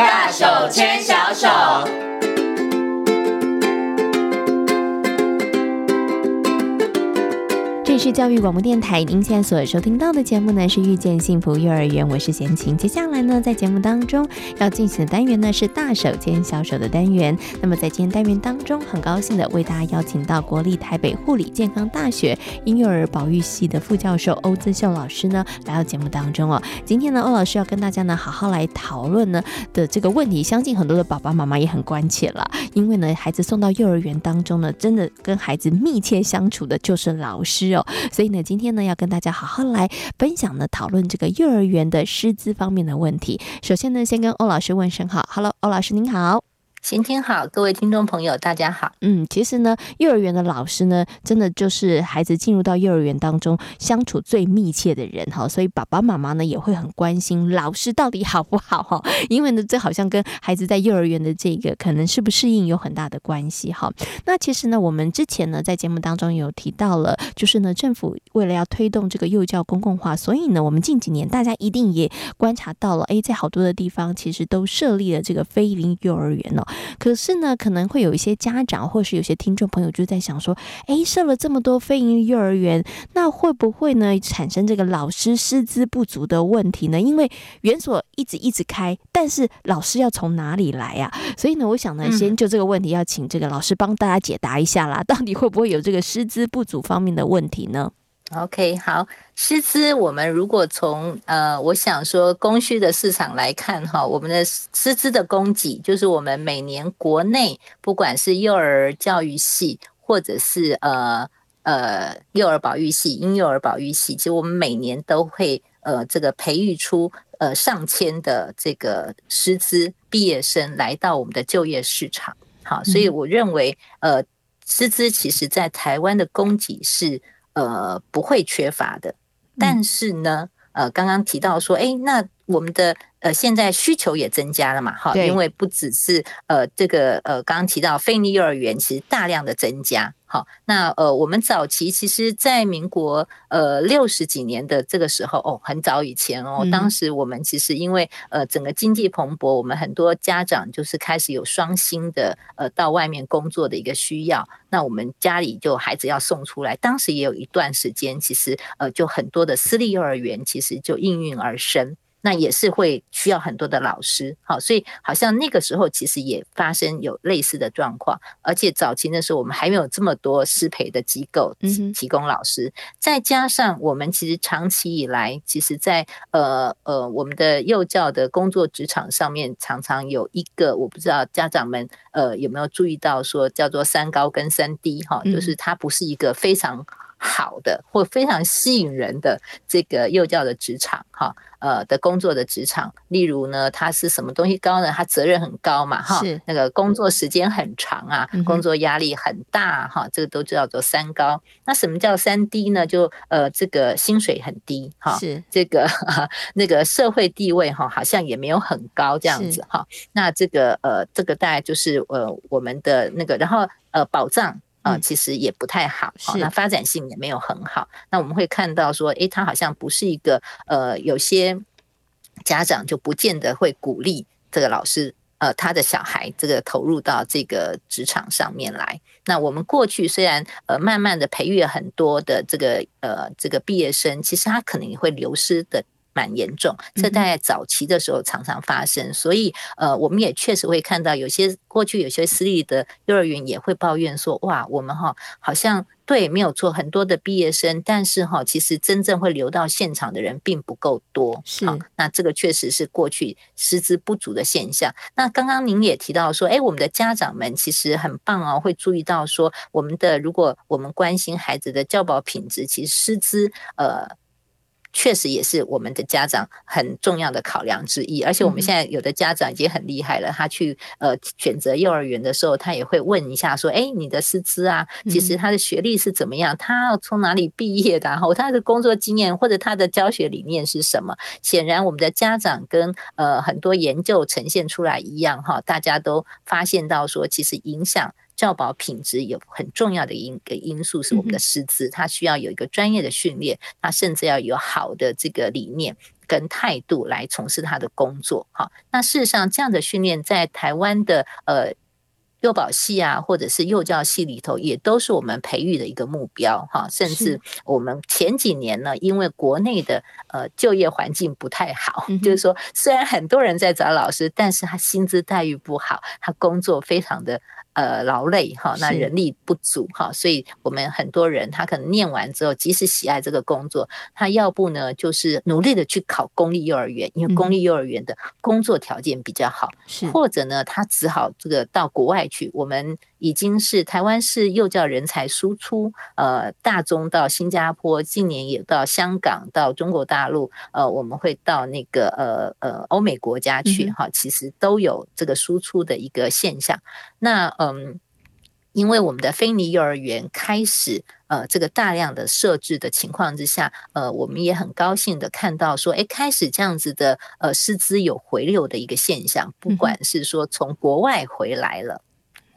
大手牵小手。教育广播电台，您现在所收听到的节目呢是遇见幸福幼儿园，我是贤琴。接下来呢，在节目当中要进行的单元呢是大手牵小手的单元。那么在今天单元当中，很高兴的为大家邀请到国立台北护理健康大学婴幼儿保育系的副教授欧姿秀老师呢来到节目当中哦。今天呢，欧老师要跟大家呢好好来讨论呢的这个问题，相信很多的爸爸妈妈也很关切了，因为呢，孩子送到幼儿园当中呢，真的跟孩子密切相处的就是老师哦。所以呢，今天呢要跟大家好好来分享呢，讨论这个幼儿园的师资方面的问题。首先呢，先跟欧老师问声好，Hello，欧老师您好。先听好，各位听众朋友，大家好。嗯，其实呢，幼儿园的老师呢，真的就是孩子进入到幼儿园当中相处最密切的人哈，所以爸爸妈妈呢也会很关心老师到底好不好哈，因为呢，这好像跟孩子在幼儿园的这个可能适不适应有很大的关系哈。那其实呢，我们之前呢在节目当中有提到了，就是呢，政府为了要推动这个幼教公共化，所以呢，我们近几年大家一定也观察到了，哎，在好多的地方其实都设立了这个非营利幼儿园哦。可是呢，可能会有一些家长，或是有些听众朋友就在想说，诶，设了这么多非营利幼儿园，那会不会呢产生这个老师师资不足的问题呢？因为园所一直一直开，但是老师要从哪里来呀？所以呢，我想呢，先就这个问题要请这个老师帮大家解答一下啦，到底会不会有这个师资不足方面的问题呢？OK，好，师资，我们如果从呃，我想说供需的市场来看哈，我们的师资的供给，就是我们每年国内不管是幼儿教育系，或者是呃呃幼儿保育系、婴幼儿保育系，其实我们每年都会呃这个培育出呃上千的这个师资毕业生来到我们的就业市场。好，所以我认为呃师资其实在台湾的供给是。呃，不会缺乏的，但是呢，呃，刚刚提到说，哎，那我们的呃现在需求也增加了嘛，哈，因为不只是呃这个呃刚刚提到非营利幼儿园，其实大量的增加。好，那呃，我们早期其实，在民国呃六十几年的这个时候，哦，很早以前哦，当时我们其实因为呃整个经济蓬勃，我们很多家长就是开始有双薪的呃到外面工作的一个需要，那我们家里就孩子要送出来，当时也有一段时间，其实呃就很多的私立幼儿园其实就应运而生。那也是会需要很多的老师，好，所以好像那个时候其实也发生有类似的状况，而且早期的时候我们还没有这么多师培的机构提供老师，再加上我们其实长期以来，其实在呃呃我们的幼教的工作职场上面，常常有一个我不知道家长们呃有没有注意到说叫做三高跟三低哈，就是它不是一个非常。好的，或非常吸引人的这个幼教的职场，哈，呃的工作的职场，例如呢，它是什么东西高呢？它责任很高嘛，哈，那个工作时间很长啊，工作压力很大，哈，这个都叫做三高。那什么叫三低呢？就呃，这个薪水很低，哈，是这个 那个社会地位哈，好像也没有很高这样子，哈。那这个呃，这个大概就是呃我们的那个，然后呃保障。啊、呃，其实也不太好，好，那发展性也没有很好。那我们会看到说，诶，他好像不是一个呃，有些家长就不见得会鼓励这个老师，呃，他的小孩这个投入到这个职场上面来。那我们过去虽然呃，慢慢的培育了很多的这个呃，这个毕业生，其实他可能也会流失的。蛮严重，这在早期的时候常常发生，所以呃，我们也确实会看到有些过去有些私立的幼儿园也会抱怨说，哇，我们哈好像对没有错，很多的毕业生，但是哈其实真正会留到现场的人并不够多，是，啊那这个确实是过去师资不足的现象。那刚刚您也提到说，哎，我们的家长们其实很棒哦，会注意到说，我们的如果我们关心孩子的教保品质，其实师资呃。确实也是我们的家长很重要的考量之一，而且我们现在有的家长已经很厉害了，他去呃选择幼儿园的时候，他也会问一下说：“哎，你的师资啊，其实他的学历是怎么样？他要从哪里毕业的？然后他的工作经验或者他的教学理念是什么？”显然，我们的家长跟呃很多研究呈现出来一样哈，大家都发现到说，其实影响。教保品质有很重要的一个因素是我们的师资，他需要有一个专业的训练，他甚至要有好的这个理念，跟态度来从事他的工作。好，那事实上这样的训练在台湾的呃。幼保系啊，或者是幼教系里头，也都是我们培育的一个目标哈。甚至我们前几年呢，因为国内的呃就业环境不太好，就是说虽然很多人在找老师，但是他薪资待遇不好，他工作非常的。呃，劳累哈，那人力不足哈，所以我们很多人他可能念完之后，即使喜爱这个工作，他要不呢就是努力的去考公立幼儿园，因为公立幼儿园的工作条件比较好，是或者呢他只好这个到国外去。我们已经是台湾是幼教人才输出，呃，大中到新加坡，近年也到香港，到中国大陆，呃，我们会到那个呃呃欧美国家去哈，其实都有这个输出的一个现象。那嗯，因为我们的菲尼幼儿园开始呃这个大量的设置的情况之下，呃，我们也很高兴的看到说，哎，开始这样子的呃师资有回流的一个现象，不管是说从国外回来了，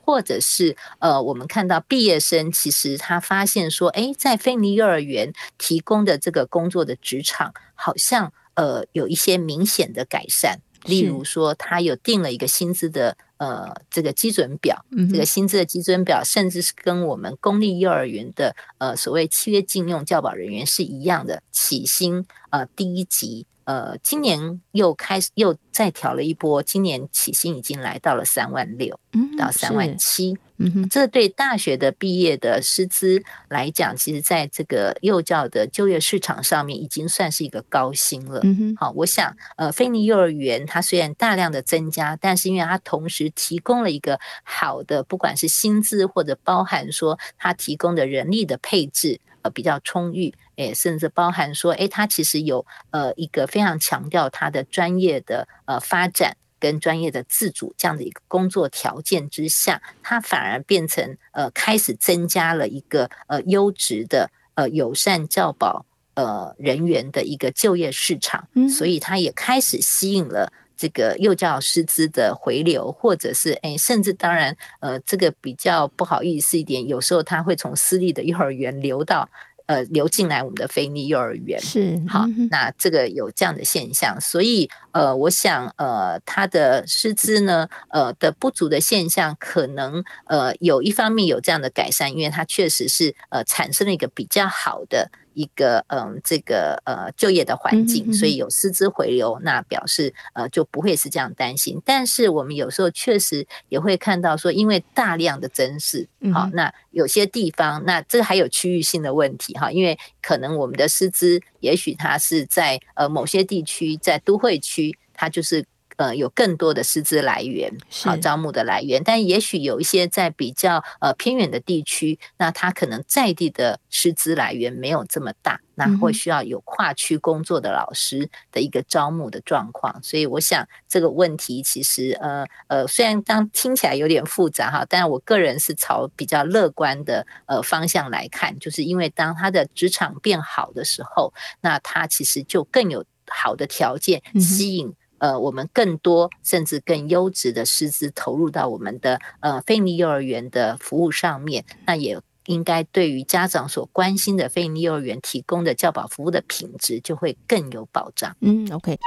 或者是呃我们看到毕业生其实他发现说，哎，在非营幼儿园提供的这个工作的职场，好像呃有一些明显的改善，例如说他有定了一个薪资的。呃，这个基准表，这个薪资的基准表，甚至是跟我们公立幼儿园的呃所谓契约禁用教保人员是一样的，起薪呃第一级，呃，今年又开始又再调了一波，今年起薪已经来到了三万六到三万七。嗯哼，这对大学的毕业的师资来讲，其实在这个幼教的就业市场上面，已经算是一个高薪了。嗯哼，好，我想，呃，菲尼幼儿园它虽然大量的增加，但是因为它同时提供了一个好的，不管是薪资或者包含说它提供的人力的配置，呃，比较充裕，诶，甚至包含说，诶，他其实有呃一个非常强调他的专业的呃发展。跟专业的自主这样的一个工作条件之下，他反而变成呃开始增加了一个呃优质的呃友善教保呃人员的一个就业市场，所以他也开始吸引了这个幼教师资的回流，或者是诶甚至当然呃这个比较不好意思一点，有时候他会从私立的幼儿园流到。呃，流进来我们的非利幼儿园是好，那这个有这样的现象，所以呃，我想呃，他的师资呢，呃的不足的现象，可能呃有一方面有这样的改善，因为它确实是呃产生了一个比较好的。一个嗯，这个呃就业的环境，所以有师资回流，那表示呃就不会是这样担心。但是我们有时候确实也会看到说，因为大量的增设，好，那有些地方，那这个还有区域性的问题哈，因为可能我们的师资，也许它是在呃某些地区，在都会区，它就是。呃，有更多的师资来源，好招募的来源，但也许有一些在比较呃偏远的地区，那他可能在地的师资来源没有这么大，那会需要有跨区工作的老师的一个招募的状况。所以我想这个问题其实呃呃，虽然当听起来有点复杂哈，但我个人是朝比较乐观的呃方向来看，就是因为当他的职场变好的时候，那他其实就更有好的条件吸引。呃，我们更多甚至更优质的师资投入到我们的呃非营利幼儿园的服务上面，那也应该对于家长所关心的非营利幼儿园提供的教保服务的品质就会更有保障。嗯，OK。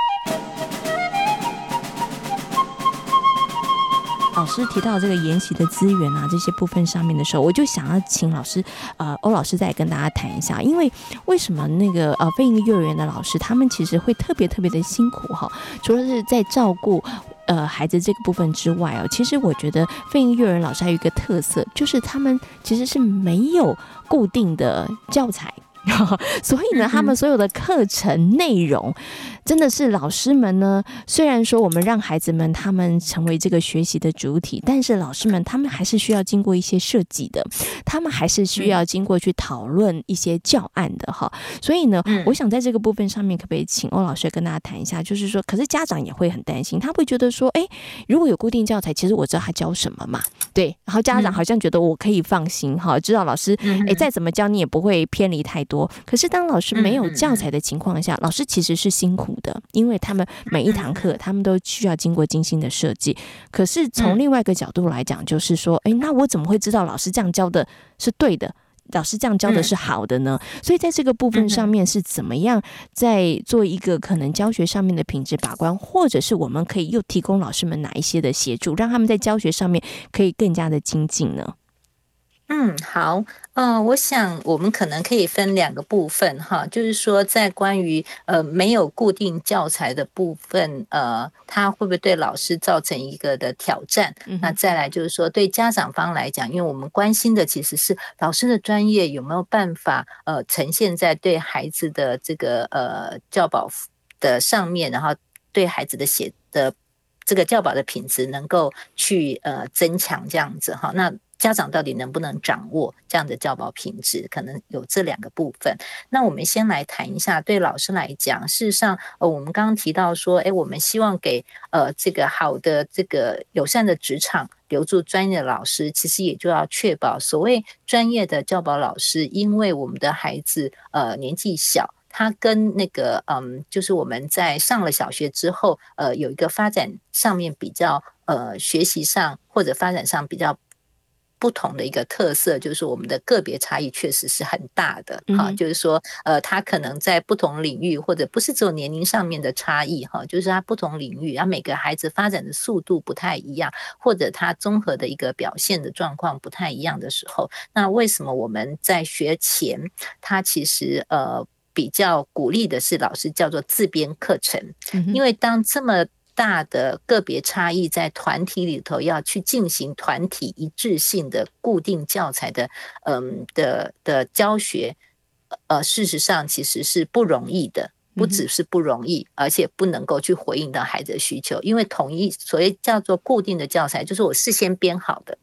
老师提到这个研习的资源啊，这些部分上面的时候，我就想要请老师，呃，欧老师再跟大家谈一下，因为为什么那个呃非营利幼儿园的老师，他们其实会特别特别的辛苦哈？除了是在照顾呃孩子这个部分之外哦，其实我觉得非营幼儿园老师还有一个特色，就是他们其实是没有固定的教材。所以呢，他们所有的课程内容，真的是老师们呢。虽然说我们让孩子们他们成为这个学习的主体，但是老师们他们还是需要经过一些设计的，他们还是需要经过去讨论一些教案的哈。所以呢，我想在这个部分上面，可不可以请欧老师跟大家谈一下？就是说，可是家长也会很担心，他会觉得说，哎，如果有固定教材，其实我知道他教什么嘛，对。然后家长好像觉得我可以放心哈，知道老师哎再怎么教你也不会偏离太多。可是，当老师没有教材的情况下，老师其实是辛苦的，因为他们每一堂课，他们都需要经过精心的设计。可是从另外一个角度来讲，就是说，诶，那我怎么会知道老师这样教的是对的？老师这样教的是好的呢？所以在这个部分上面是怎么样在做一个可能教学上面的品质把关，或者是我们可以又提供老师们哪一些的协助，让他们在教学上面可以更加的精进呢？嗯，好，呃，我想我们可能可以分两个部分哈，就是说在关于呃没有固定教材的部分，呃，它会不会对老师造成一个的挑战？嗯、那再来就是说对家长方来讲，因为我们关心的其实是老师的专业有没有办法呃呈现在对孩子的这个呃教保的上面，然后对孩子的写的这个教保的品质能够去呃增强这样子哈，那。家长到底能不能掌握这样的教保品质？可能有这两个部分。那我们先来谈一下，对老师来讲，事实上，呃，我们刚刚提到说，哎，我们希望给呃这个好的这个友善的职场留住专业的老师，其实也就要确保所谓专业的教保老师，因为我们的孩子呃年纪小，他跟那个嗯，就是我们在上了小学之后，呃，有一个发展上面比较呃学习上或者发展上比较。不同的一个特色就是我们的个别差异确实是很大的哈，就是说呃，他可能在不同领域或者不是只有年龄上面的差异哈，就是他不同领域，啊每个孩子发展的速度不太一样，或者他综合的一个表现的状况不太一样的时候，那为什么我们在学前他其实呃比较鼓励的是老师叫做自编课程，因为当这么。大的个别差异，在团体里头要去进行团体一致性的固定教材的，嗯的的教学，呃，事实上其实是不容易的，不只是不容易，而且不能够去回应到孩子的需求，因为统一所谓叫做固定的教材，就是我事先编好的，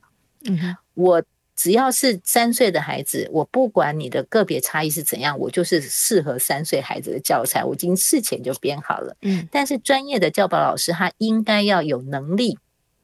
嗯，我。只要是三岁的孩子，我不管你的个别差异是怎样，我就是适合三岁孩子的教材，我已经事前就编好了。嗯，但是专业的教保老师他应该要有能力，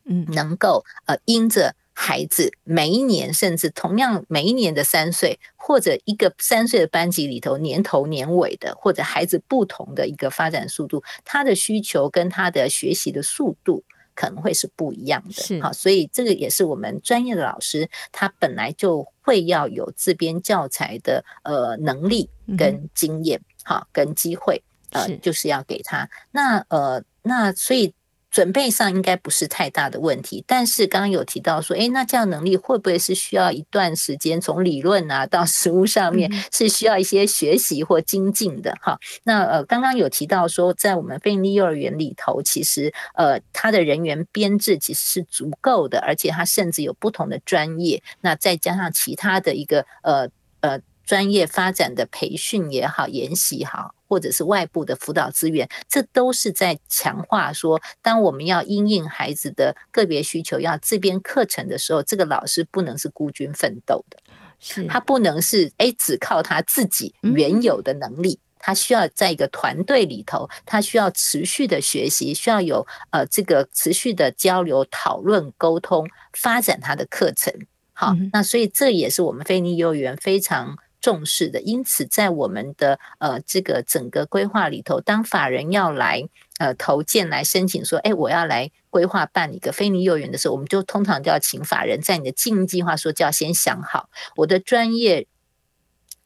嗯，能够呃，因着孩子每一年，甚至同样每一年的三岁，或者一个三岁的班级里头年头年尾的，或者孩子不同的一个发展速度，他的需求跟他的学习的速度。可能会是不一样的，好，所以这个也是我们专业的老师，他本来就会要有自编教材的呃能力跟经验，好，跟机会，呃，就是要给他。那呃，那所以。准备上应该不是太大的问题，但是刚刚有提到说，诶，那这样能力会不会是需要一段时间，从理论啊到实务上面是需要一些学习或精进的哈？那呃，刚刚有提到说，在我们非营利幼儿园里头，其实呃，它的人员编制其实是足够的，而且它甚至有不同的专业，那再加上其他的一个呃呃专业发展的培训也好，研习也好。或者是外部的辅导资源，这都是在强化说，当我们要因应孩子的个别需求，要自编课程的时候，这个老师不能是孤军奋斗的，是他不能是诶只靠他自己原有的能力，他需要在一个团队里头，他需要持续的学习，需要有呃这个持续的交流、讨论、沟通，发展他的课程。好，那所以这也是我们菲尼幼儿园非常。重视的，因此在我们的呃这个整个规划里头，当法人要来呃投建来申请说，哎，我要来规划办一个非你幼儿园的时候，我们就通常就要请法人在你的经营计划说就要先想好我的专业。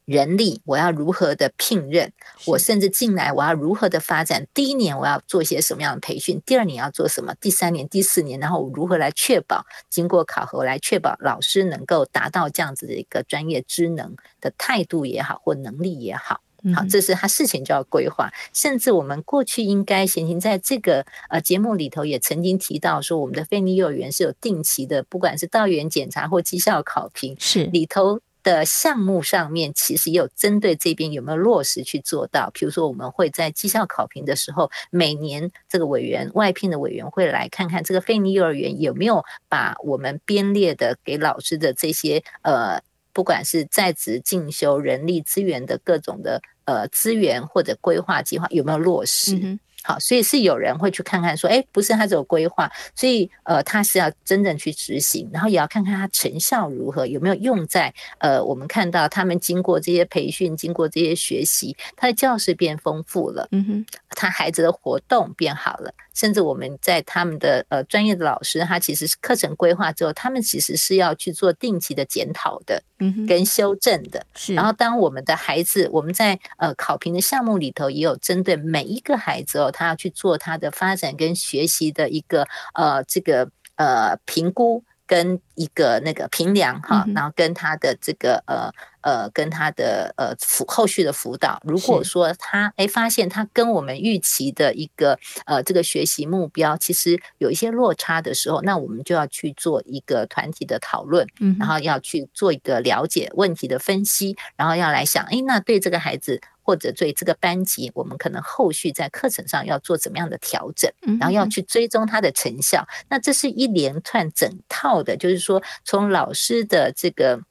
人力我要如何的聘任？我甚至进来我要如何的发展？第一年我要做些什么样的培训？第二年要做什么？第三年、第四年，然后我如何来确保经过考核来确保老师能够达到这样子的一个专业知能的态度也好，或能力也好，好，这是他事情就要规划。甚至我们过去应该先行在这个呃节目里头也曾经提到说，我们的非营利幼儿园是有定期的，不管是到园检查或绩效考评，是里头。的项目上面，其实也有针对这边有没有落实去做到。比如说，我们会在绩效考评的时候，每年这个委员外聘的委员会来看看这个费尼幼儿园有没有把我们编列的给老师的这些呃，不管是在职进修、人力资源的各种的呃资源或者规划计划有没有落实。好，所以是有人会去看看，说，哎，不是他只有规划，所以呃，他是要真正去执行，然后也要看看他成效如何，有没有用在呃，我们看到他们经过这些培训，经过这些学习，他的教室变丰富了，嗯哼，他孩子的活动变好了，甚至我们在他们的呃专业的老师，他其实是课程规划之后，他们其实是要去做定期的检讨的，嗯，跟修正的。是。然后当我们的孩子，我们在呃考评的项目里头，也有针对每一个孩子哦，他要去做他的发展跟学习的一个呃这个呃评估。跟一个那个评量哈，然后跟他的这个呃呃，跟他的呃辅后续的辅导，如果说他哎发现他跟我们预期的一个呃这个学习目标其实有一些落差的时候，那我们就要去做一个团体的讨论，然后要去做一个了解问题的分析，然后要来想，哎，那对这个孩子。或者对这个班级，我们可能后续在课程上要做怎么样的调整，然后要去追踪它的成效。那这是一连串整套的，就是说从老师的这个。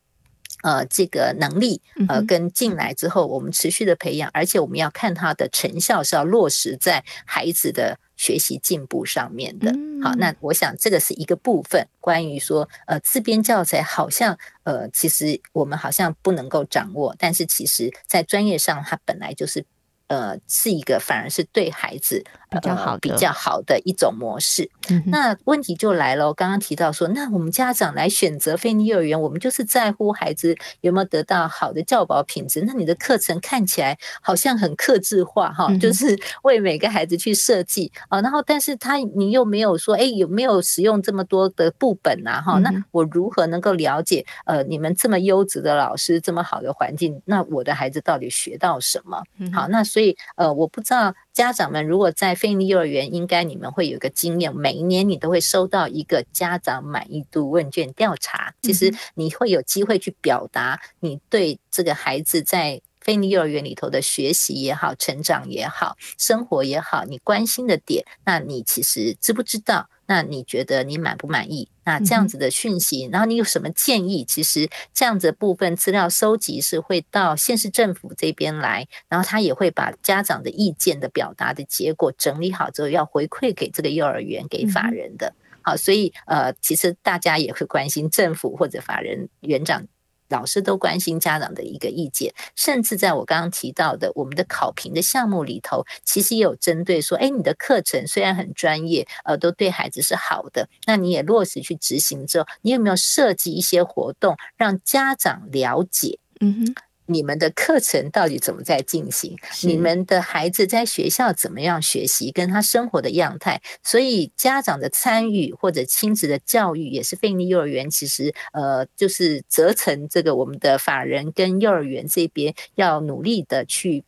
呃，这个能力呃，跟进来之后，我们持续的培养，而且我们要看他的成效是要落实在孩子的学习进步上面的。好，那我想这个是一个部分，关于说呃自编教材好像呃其实我们好像不能够掌握，但是其实在专业上它本来就是。呃，是一个反而是对孩子比较好、比较好的一种模式。那问题就来了，我刚刚提到说，那我们家长来选择菲尼幼儿园，我们就是在乎孩子有没有得到好的教保品质。那你的课程看起来好像很克制化哈，就是为每个孩子去设计啊。然后，但是他你又没有说，哎，有没有使用这么多的部本啊？哈，那我如何能够了解？呃，你们这么优质的老师，这么好的环境，那我的孩子到底学到什么？好，那所以。呃，我不知道家长们如果在菲尼幼儿园，应该你们会有一个经验，每一年你都会收到一个家长满意度问卷调查。其实你会有机会去表达你对这个孩子在菲尼幼儿园里头的学习也好、成长也好、生活也好，你关心的点，那你其实知不知道？那你觉得你满不满意？那这样子的讯息，然后你有什么建议？其实这样子的部分资料收集是会到县市政府这边来，然后他也会把家长的意见的表达的结果整理好之后，要回馈给这个幼儿园给法人的。好，所以呃，其实大家也会关心政府或者法人园长。老师都关心家长的一个意见，甚至在我刚刚提到的我们的考评的项目里头，其实也有针对说，哎，你的课程虽然很专业，呃，都对孩子是好的，那你也落实去执行之后，你有没有设计一些活动让家长了解？嗯哼。你们的课程到底怎么在进行？你们的孩子在学校怎么样学习？跟他生活的样态，所以家长的参与或者亲子的教育也是费尼幼儿园其实呃，就是责成这个我们的法人跟幼儿园这边要努力的去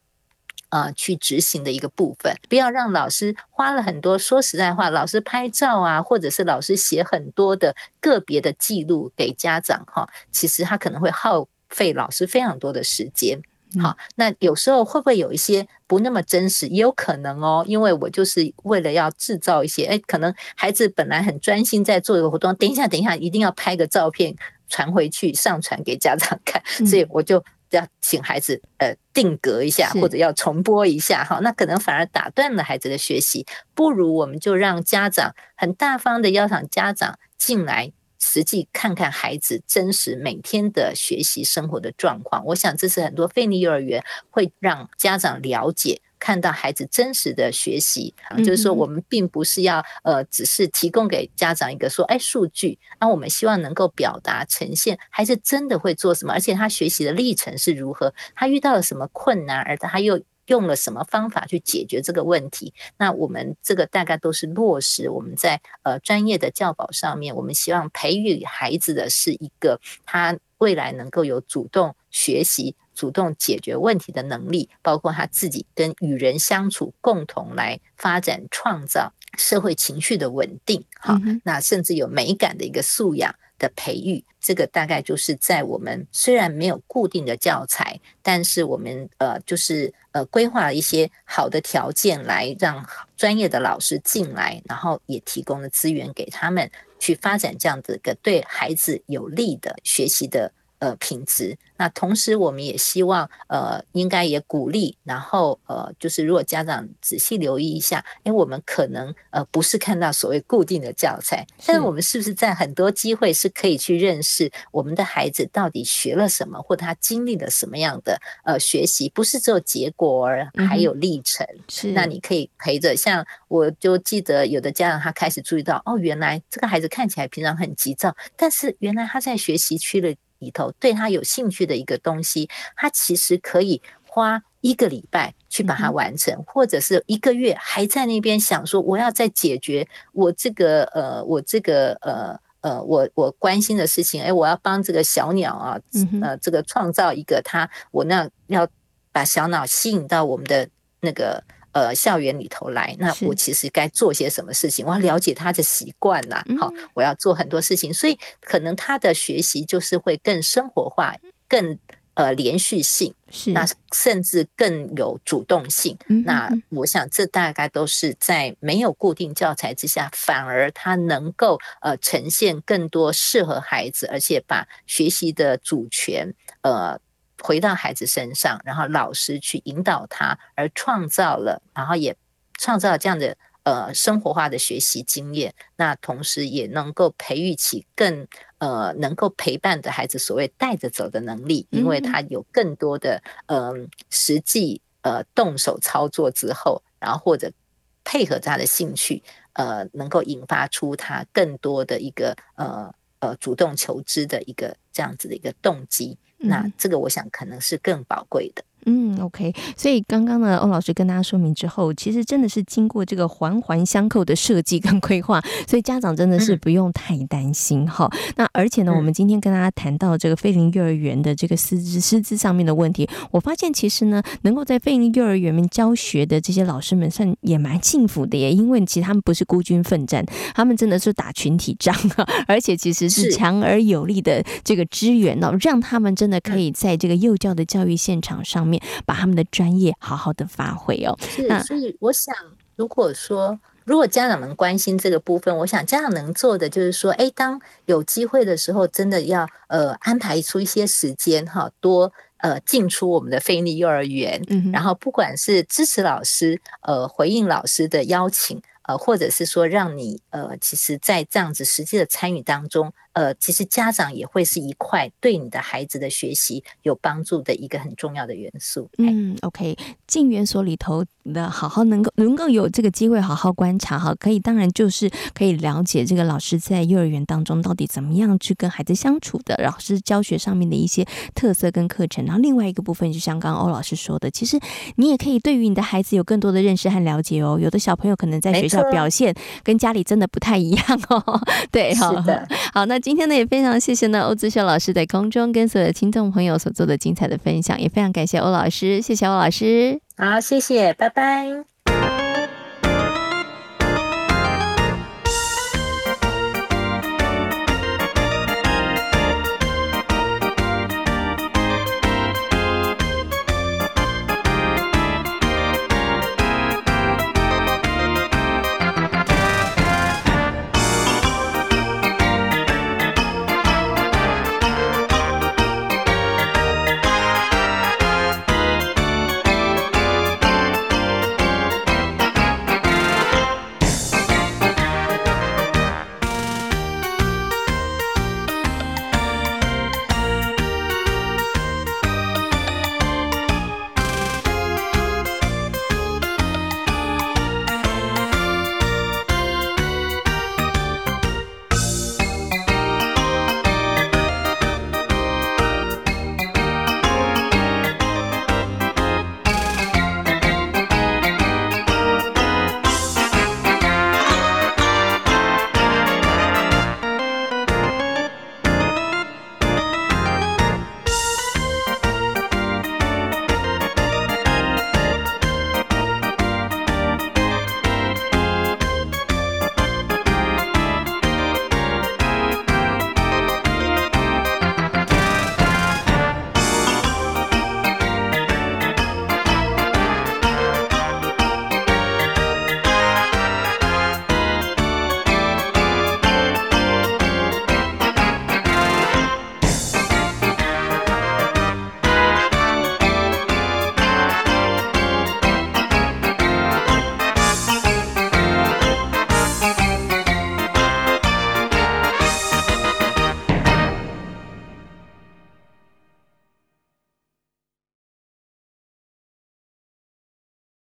啊、呃、去执行的一个部分。不要让老师花了很多，说实在话，老师拍照啊，或者是老师写很多的个别的记录给家长哈，其实他可能会耗。费老师非常多的时间，好，那有时候会不会有一些不那么真实？也有可能哦，因为我就是为了要制造一些，哎，可能孩子本来很专心在做一个活动，等一下，等一下，一定要拍个照片传回去，上传给家长看，所以我就要请孩子呃定格一下，或者要重播一下，哈，那可能反而打断了孩子的学习，不如我们就让家长很大方的邀请家长进来。实际看看孩子真实每天的学习生活的状况，我想这是很多费力幼儿园会让家长了解，看到孩子真实的学习。就是说，我们并不是要呃，只是提供给家长一个说，哎，数据。那我们希望能够表达呈现孩子真的会做什么，而且他学习的历程是如何，他遇到了什么困难，而他又。用了什么方法去解决这个问题？那我们这个大概都是落实我们在呃专业的教保上面，我们希望培育孩子的是一个他未来能够有主动学习、主动解决问题的能力，包括他自己跟与人相处，共同来发展创造社会情绪的稳定。好，那甚至有美感的一个素养。的培育，这个大概就是在我们虽然没有固定的教材，但是我们呃就是呃规划了一些好的条件来让专业的老师进来，然后也提供了资源给他们去发展这样子一个对孩子有利的学习的呃，品质。那同时，我们也希望，呃，应该也鼓励，然后，呃，就是如果家长仔细留意一下，哎，我们可能，呃，不是看到所谓固定的教材，但是我们是不是在很多机会是可以去认识我们的孩子到底学了什么，或他经历了什么样的，呃，学习，不是只有结果，而还有历程。嗯、是，那你可以陪着，像我就记得有的家长他开始注意到，哦，原来这个孩子看起来平常很急躁，但是原来他在学习区了。里头对他有兴趣的一个东西，他其实可以花一个礼拜去把它完成，嗯、或者是一个月还在那边想说，我要再解决我这个呃，我这个呃呃，我我关心的事情，哎，我要帮这个小鸟啊，呃，这个创造一个它，我那要把小鸟吸引到我们的那个。呃，校园里头来，那我其实该做些什么事情？我要了解他的习惯呐，好，我要做很多事情，所以可能他的学习就是会更生活化，更呃连续性，是那甚至更有主动性。那我想这大概都是在没有固定教材之下，反而他能够呃呈现更多适合孩子，而且把学习的主权呃。回到孩子身上，然后老师去引导他，而创造了，然后也创造了这样的呃生活化的学习经验。那同时也能够培育起更呃能够陪伴的孩子，所谓带着走的能力，因为他有更多的嗯、呃、实际呃动手操作之后，然后或者配合他的兴趣，呃，能够引发出他更多的一个呃呃主动求知的一个这样子的一个动机。那这个我想可能是更宝贵的。嗯，OK，所以刚刚呢，欧老师跟大家说明之后，其实真的是经过这个环环相扣的设计跟规划，所以家长真的是不用太担心哈。嗯、那而且呢，我们今天跟大家谈到这个菲林幼儿园的这个师资师资上面的问题，我发现其实呢，能够在菲林幼儿园面教学的这些老师们，算也蛮幸福的耶，因为其实他们不是孤军奋战，他们真的是打群体仗，而且其实是强而有力的这个支援哦，让他们真的可以在这个幼教的教育现场上面。把他们的专业好好的发挥哦。是，所以我想，如果说如果家长们关心这个部分，我想家长能做的就是说，哎，当有机会的时候，真的要呃安排出一些时间哈，多呃进出我们的菲尼幼儿园，嗯，然后不管是支持老师呃回应老师的邀请，呃，或者是说让你呃，其实，在这样子实际的参与当中。呃，其实家长也会是一块对你的孩子的学习有帮助的一个很重要的元素。嗯，OK，进园所里头的好好能够能够有这个机会好好观察哈，可以当然就是可以了解这个老师在幼儿园当中到底怎么样去跟孩子相处的，老师教学上面的一些特色跟课程。然后另外一个部分，就像刚刚欧老师说的，其实你也可以对于你的孩子有更多的认识和了解哦。有的小朋友可能在学校表现跟家里真的不太一样哦。对，好的，好那。今天呢，也非常谢谢呢欧志秀老师在空中跟所有的听众朋友所做的精彩的分享，也非常感谢欧老师，谢谢欧老师，好，谢谢，拜拜。